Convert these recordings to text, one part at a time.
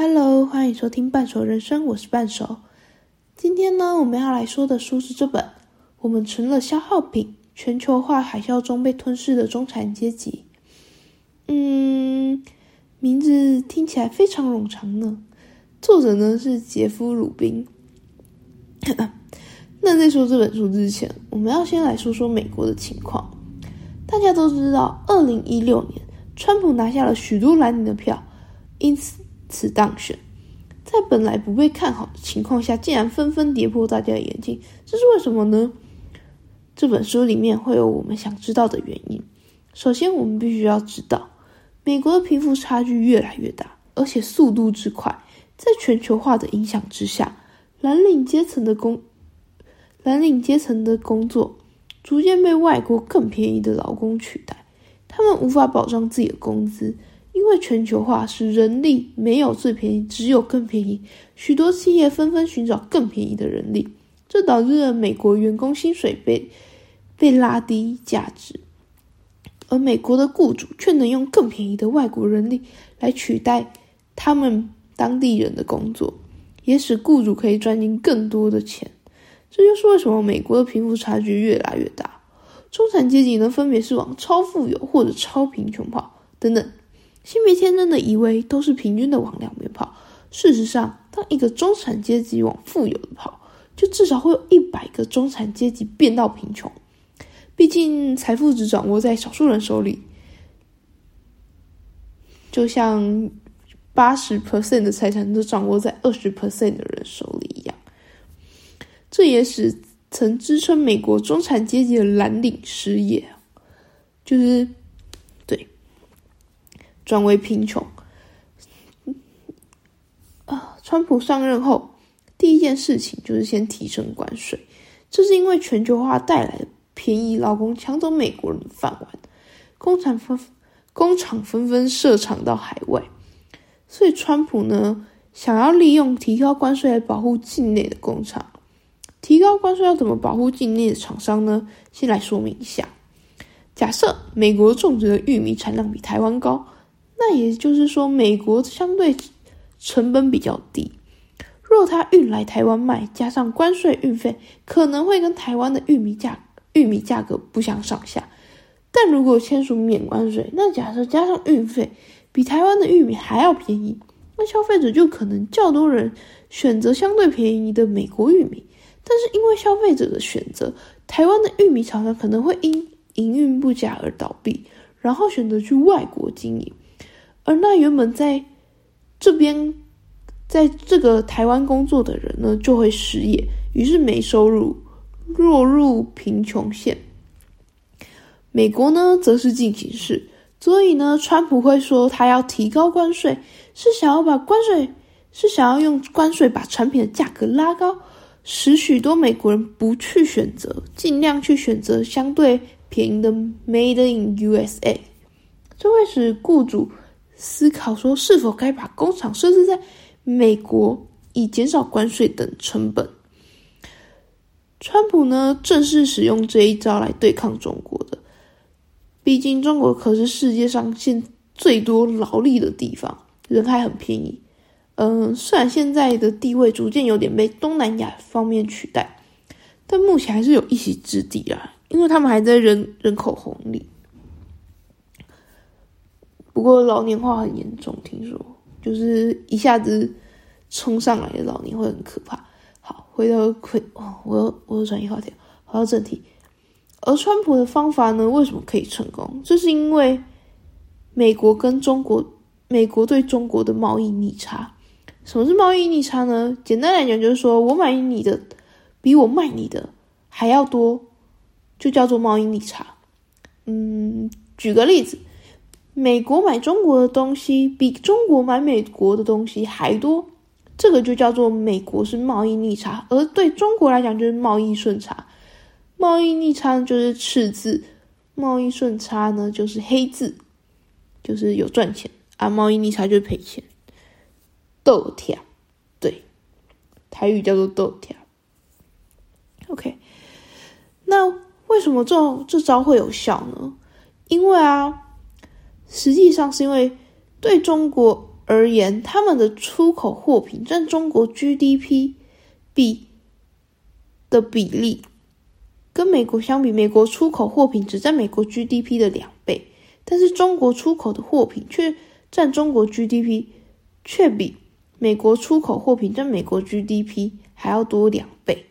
Hello，欢迎收听半熟人生，我是半熟。今天呢，我们要来说的书是这本《我们成了消耗品：全球化海啸中被吞噬的中产阶级》。嗯，名字听起来非常冗长呢。作者呢是杰夫·鲁宾。那在说这本书之前，我们要先来说说美国的情况。大家都知道，二零一六年，川普拿下了许多蓝领的票，因此。此当选，在本来不被看好的情况下，竟然纷纷跌破大家的眼镜，这是为什么呢？这本书里面会有我们想知道的原因。首先，我们必须要知道，美国的贫富差距越来越大，而且速度之快，在全球化的影响之下，蓝领阶层的工蓝领阶层的工作逐渐被外国更便宜的劳工取代，他们无法保障自己的工资。因为全球化使人力没有最便宜，只有更便宜。许多企业纷纷寻找更便宜的人力，这导致了美国员工薪水被被拉低价值，而美国的雇主却能用更便宜的外国人力来取代他们当地人的工作，也使雇主可以赚进更多的钱。这就是为什么美国的贫富差距越来越大，中产阶级呢分别是往超富有或者超贫穷跑等等。心别天真的以为都是平均的往两边跑，事实上，当一个中产阶级往富有的跑，就至少会有一百个中产阶级变到贫穷。毕竟财富只掌握在少数人手里，就像八十 percent 的财产都掌握在二十 percent 的人手里一样。这也使曾支撑美国中产阶级的蓝领失业，就是。转为贫穷啊！川普上任后，第一件事情就是先提升关税，这是因为全球化带来的便宜劳工抢走美国人的饭碗，工厂纷工厂纷纷设厂到海外，所以川普呢想要利用提高关税来保护境内的工厂。提高关税要怎么保护境内的厂商呢？先来说明一下：假设美国种植的玉米产量比台湾高。那也就是说，美国相对成本比较低。若它运来台湾卖，加上关税运费，可能会跟台湾的玉米价玉米价格不相上下。但如果签署免关税，那假设加上运费，比台湾的玉米还要便宜，那消费者就可能较多人选择相对便宜的美国玉米。但是因为消费者的选择，台湾的玉米厂商可能会因营运不佳而倒闭，然后选择去外国经营。而那原本在这边，在这个台湾工作的人呢，就会失业，于是没收入，落入贫穷线。美国呢，则是进行式，所以呢，川普会说他要提高关税，是想要把关税，是想要用关税把产品的价格拉高，使许多美国人不去选择，尽量去选择相对便宜的 Made in USA，这会使雇主。思考说是否该把工厂设置在美国，以减少关税等成本。川普呢，正是使用这一招来对抗中国的。毕竟中国可是世界上现最多劳力的地方，人还很便宜。嗯，虽然现在的地位逐渐有点被东南亚方面取代，但目前还是有一席之地啊，因为他们还在人人口红利。不过老年化很严重，听说就是一下子冲上来的老年会很可怕。好，回到回哦，我又我又转移话题，回到正题。而川普的方法呢，为什么可以成功？这是因为美国跟中国，美国对中国的贸易逆差。什么是贸易逆差呢？简单来讲，就是说我买你的比我卖你的还要多，就叫做贸易逆差。嗯，举个例子。美国买中国的东西比中国买美国的东西还多，这个就叫做美国是贸易逆差，而对中国来讲就是贸易顺差。贸易逆差就是赤字，贸易顺差呢就是黑字，就是有赚钱啊。贸易逆差就是赔钱。豆条，对，台语叫做豆条。OK，那为什么这这招会有效呢？因为啊。实际上是因为对中国而言，他们的出口货品占中国 GDP 比的比例，跟美国相比，美国出口货品只占美国 GDP 的两倍，但是中国出口的货品却占中国 GDP 却比美国出口货品占美国 GDP 还要多两倍。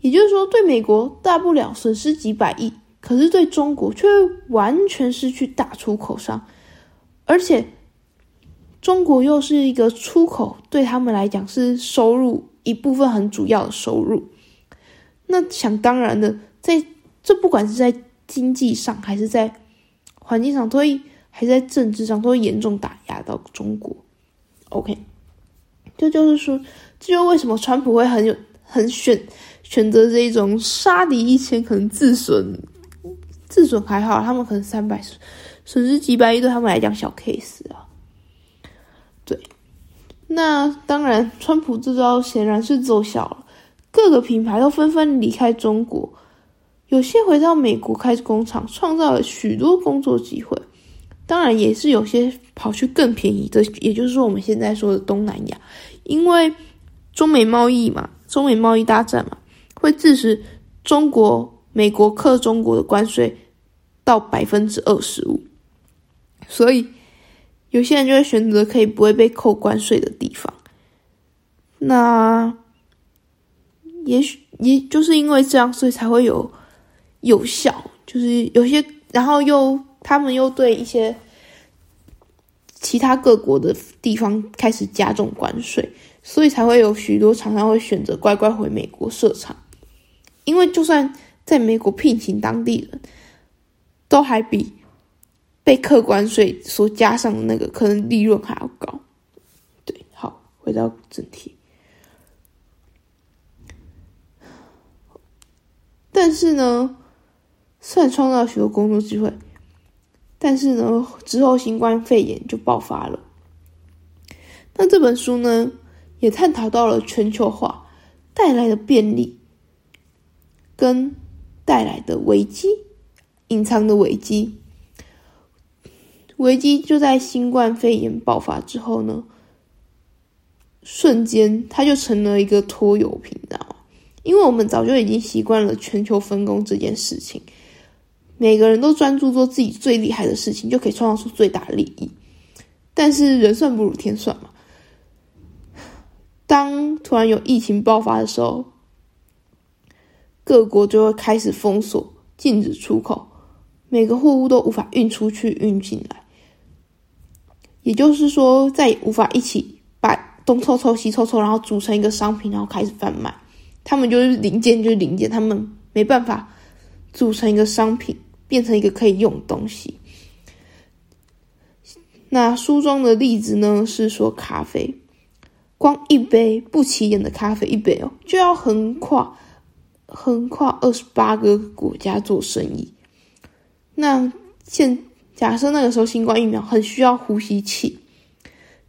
也就是说，对美国大不了损失几百亿，可是对中国却完全失去大出口商，而且中国又是一个出口，对他们来讲是收入一部分很主要的收入。那想当然的，在这不管是在经济上，还是在环境上，都会还是在政治上，都会严重打压到中国。OK，这就是说，这就为什么川普会很有很选。选择这一种杀敌一千，可能自损自损还好，他们可能三百损失几百亿，对他们来讲小 case 啊。对，那当然，川普这招显然是奏效了，各个品牌都纷纷离开中国，有些回到美国开工厂，创造了许多工作机会。当然，也是有些跑去更便宜的，也就是说我们现在说的东南亚，因为中美贸易嘛，中美贸易大战嘛。会致使中国、美国克中国的关税到百分之二十五，所以有些人就会选择可以不会被扣关税的地方。那也许也就是因为这样，所以才会有有效，就是有些，然后又他们又对一些其他各国的地方开始加重关税，所以才会有许多厂商会选择乖乖回美国设厂。因为就算在美国聘请当地人，都还比被客关税所加上的那个可能利润还要高。对，好，回到正题。但是呢，虽然创造许多工作机会，但是呢，之后新冠肺炎就爆发了。那这本书呢，也探讨到了全球化带来的便利。跟带来的危机，隐藏的危机，危机就在新冠肺炎爆发之后呢，瞬间它就成了一个拖油瓶，知道吗？因为我们早就已经习惯了全球分工这件事情，每个人都专注做自己最厉害的事情，就可以创造出最大利益。但是人算不如天算嘛，当突然有疫情爆发的时候。各国就会开始封锁、禁止出口，每个货物都无法运出去、运进来。也就是说，再也无法一起把东凑凑、西凑凑，然后组成一个商品，然后开始贩卖。他们就是零件，就是零件，他们没办法组成一个商品，变成一个可以用的东西。那书中的例子呢？是说咖啡，光一杯不起眼的咖啡一杯哦，就要横跨。横跨二十八个国家做生意，那现假设那个时候新冠疫苗很需要呼吸器，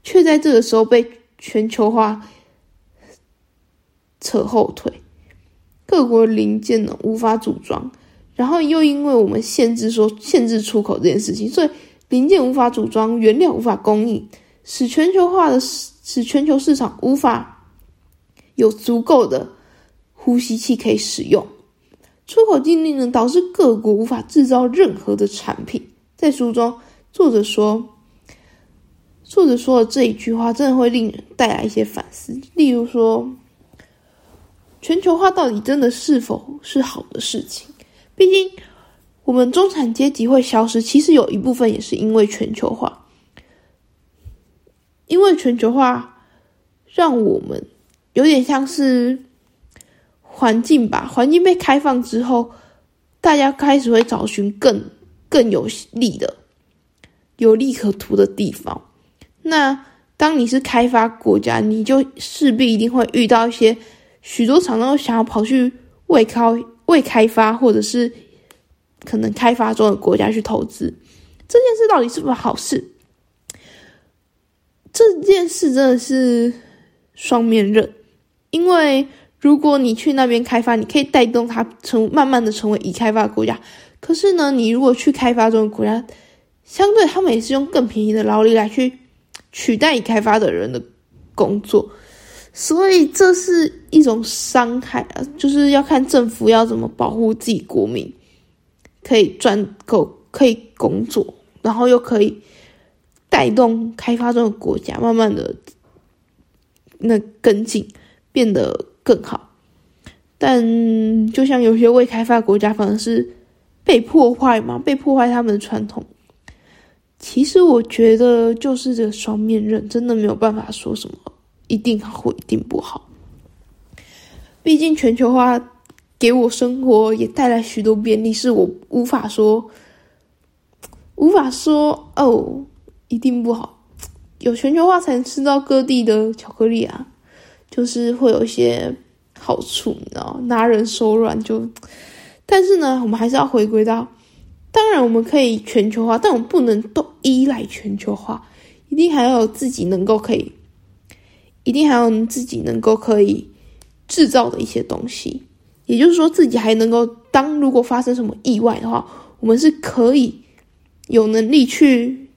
却在这个时候被全球化扯后腿，各国零件呢无法组装，然后又因为我们限制说限制出口这件事情，所以零件无法组装，原料无法供应，使全球化的使全球市场无法有足够的。呼吸器可以使用，出口禁令呢，导致各国无法制造任何的产品。在书中，作者说，作者说的这一句话，真的会令人带来一些反思。例如说，全球化到底真的是否是好的事情？毕竟，我们中产阶级会消失，其实有一部分也是因为全球化，因为全球化让我们有点像是。环境吧，环境被开放之后，大家开始会找寻更更有利的、有利可图的地方。那当你是开发国家，你就势必一定会遇到一些许多厂商想要跑去未开未开发或者是可能开发中的国家去投资。这件事到底是不是好事？这件事真的是双面刃，因为。如果你去那边开发，你可以带动它成慢慢的成为已开发国家。可是呢，你如果去开发中的国家，相对他们也是用更便宜的劳力来去取代已开发的人的工作，所以这是一种伤害啊！就是要看政府要怎么保护自己国民，可以赚够，可以工作，然后又可以带动开发中的国家慢慢的那跟进，变得更好。但就像有些未开发国家，反而是被破坏嘛，被破坏他们的传统。其实我觉得就是这个双面刃，真的没有办法说什么一定好或一定不好。毕竟全球化给我生活也带来许多便利，是我无法说无法说哦一定不好。有全球化才能吃到各地的巧克力啊，就是会有一些好处，你知道，拿人手软就。但是呢，我们还是要回归到。当然，我们可以全球化，但我们不能都依赖全球化，一定还要有自己能够可以，一定还有自己能够可以制造的一些东西。也就是说，自己还能够当如果发生什么意外的话，我们是可以有能力去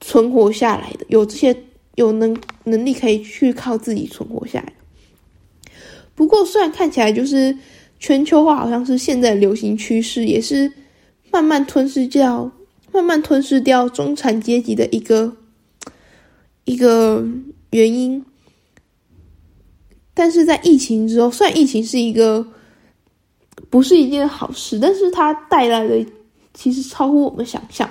存活下来的，有这些有能能力可以去靠自己存活下来。不过，虽然看起来就是全球化好像是现在流行趋势，也是。慢慢吞噬掉，慢慢吞噬掉中产阶级的一个一个原因。但是在疫情之后，虽然疫情是一个不是一件好事，但是它带来的其实超乎我们想象。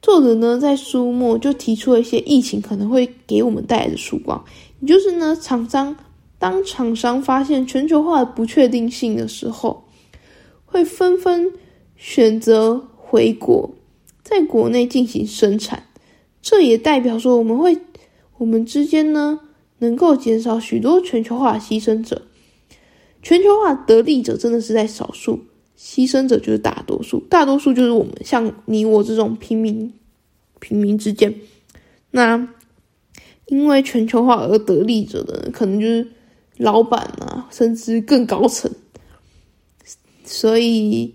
作者呢在书末就提出了一些疫情可能会给我们带来的曙光，也就是呢，厂商当厂商发现全球化的不确定性的时候。会纷纷选择回国，在国内进行生产，这也代表说我们会，我们之间呢能够减少许多全球化牺牲者。全球化得利者真的是在少数，牺牲者就是大多数，大多数就是我们像你我这种平民，平民之间。那因为全球化而得利者的，可能就是老板啊，甚至更高层。所以，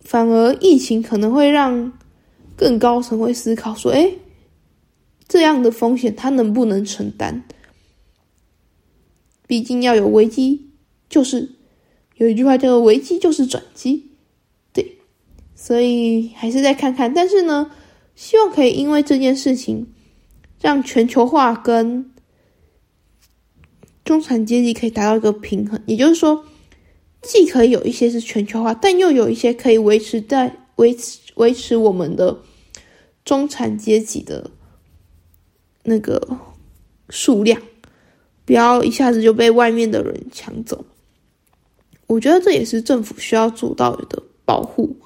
反而疫情可能会让更高层会思考说：“哎，这样的风险他能不能承担？毕竟要有危机，就是有一句话叫做‘危机就是转机’，对。所以还是再看看。但是呢，希望可以因为这件事情，让全球化跟中产阶级可以达到一个平衡，也就是说。”既可以有一些是全球化，但又有一些可以维持在维持维持我们的中产阶级的那个数量，不要一下子就被外面的人抢走。我觉得这也是政府需要做到的保护，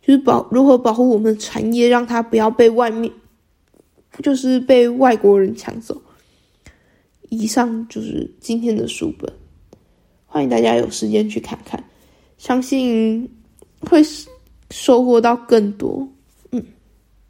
就是保如何保护我们的产业，让它不要被外面就是被外国人抢走。以上就是今天的书本。欢迎大家有时间去看看，相信会收获到更多。